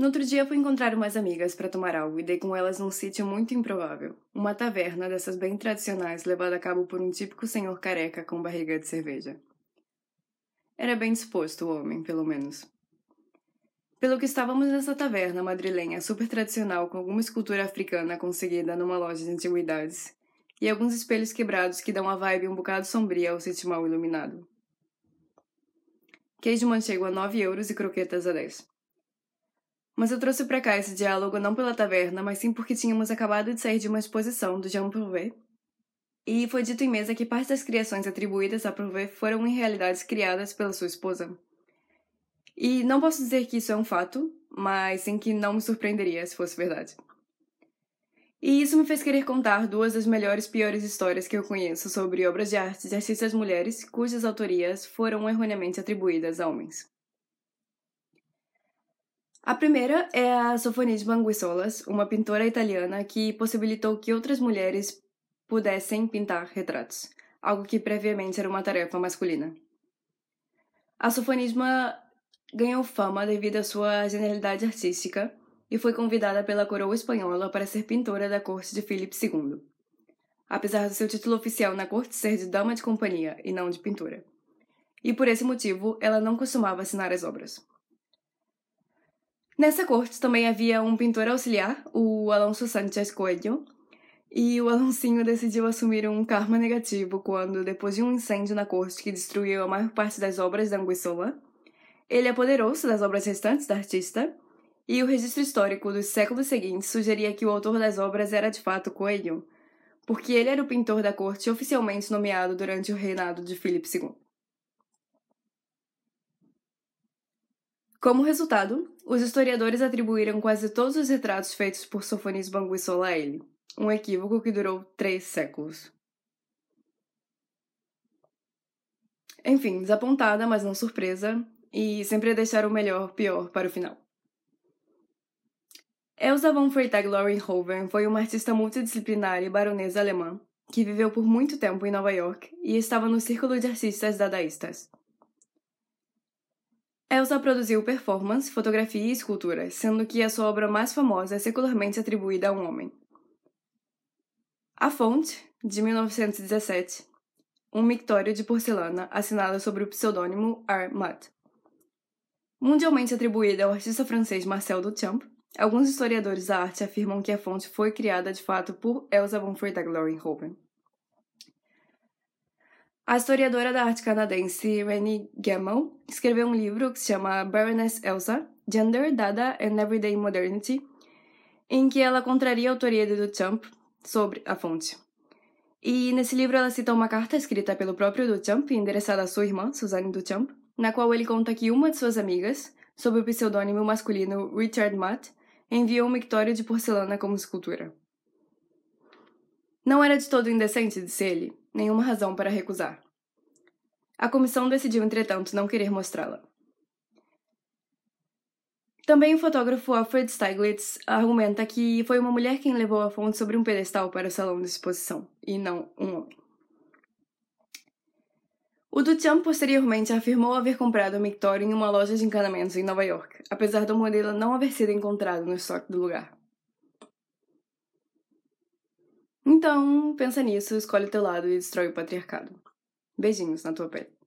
No outro dia fui encontrar umas amigas para tomar algo e dei com elas num sítio muito improvável. Uma taverna dessas bem tradicionais levada a cabo por um típico senhor careca com barriga de cerveja. Era bem disposto o homem, pelo menos. Pelo que estávamos nessa taverna madrilenha super tradicional com alguma escultura africana conseguida numa loja de antiguidades e alguns espelhos quebrados que dão uma vibe um bocado sombria ao sítio mal iluminado. Queijo manchego a 9 euros e croquetas a 10. Mas eu trouxe para cá esse diálogo não pela taverna, mas sim porque tínhamos acabado de sair de uma exposição do Jean Prouvé. E foi dito em mesa que parte das criações atribuídas a Prouvé foram em realidades criadas pela sua esposa. E não posso dizer que isso é um fato, mas sim que não me surpreenderia se fosse verdade. E isso me fez querer contar duas das melhores e piores histórias que eu conheço sobre obras de arte de artistas mulheres cujas autorias foram erroneamente atribuídas a homens. A primeira é a Sofonis Manguissolas, uma pintora italiana que possibilitou que outras mulheres pudessem pintar retratos, algo que previamente era uma tarefa masculina. A sofonisma ganhou fama devido à sua genialidade artística e foi convidada pela coroa espanhola para ser pintora da corte de Filipe II, apesar do seu título oficial na corte ser de dama de companhia e não de pintora. E por esse motivo, ela não costumava assinar as obras. Nessa corte também havia um pintor auxiliar, o Alonso Sanchez Coelho, e o Alonsinho decidiu assumir um karma negativo quando, depois de um incêndio na corte que destruiu a maior parte das obras da Anguissola, ele apoderou-se das obras restantes da artista, e o registro histórico dos séculos seguintes sugeria que o autor das obras era de fato Coelho, porque ele era o pintor da corte oficialmente nomeado durante o reinado de Filipe II. Como resultado, os historiadores atribuíram quase todos os retratos feitos por Sofonis Banguissola a ele, um equívoco que durou três séculos. Enfim, desapontada, mas não surpresa, e sempre deixar o melhor pior para o final. Elsa von Freytag-Loringhoven foi uma artista multidisciplinar e baronesa alemã que viveu por muito tempo em Nova York e estava no círculo de artistas dadaístas. Elsa produziu performance, fotografia e escultura, sendo que a sua obra mais famosa é secularmente atribuída a um homem. A Fonte, de 1917, um mictório de porcelana assinado sob o pseudônimo Armat. Mundialmente atribuída ao artista francês Marcel Duchamp, alguns historiadores da arte afirmam que a fonte foi criada de fato por Elsa von Freytag-Loringhoven. A historiadora da arte canadense Rennie Gemmell escreveu um livro que se chama Baroness Elsa, Gender, Dada and Everyday Modernity, em que ela contraria a autoria de Duchamp sobre a fonte. E nesse livro ela cita uma carta escrita pelo próprio Duchamp, endereçada à sua irmã, Suzanne Duchamp, na qual ele conta que uma de suas amigas, sob o pseudônimo masculino Richard Matt, enviou um mictório de porcelana como escultura. Não era de todo indecente, disse ele, nenhuma razão para recusar. A comissão decidiu, entretanto, não querer mostrá-la. Também o fotógrafo Alfred Stieglitz argumenta que foi uma mulher quem levou a fonte sobre um pedestal para o salão de exposição, e não um homem. O Duchamp posteriormente afirmou haver comprado o mictório em uma loja de encanamentos em Nova York, apesar do modelo não haver sido encontrado no estoque do lugar. Então, pensa nisso, escolhe teu lado e destrói o patriarcado. Beijinhos na tua pele.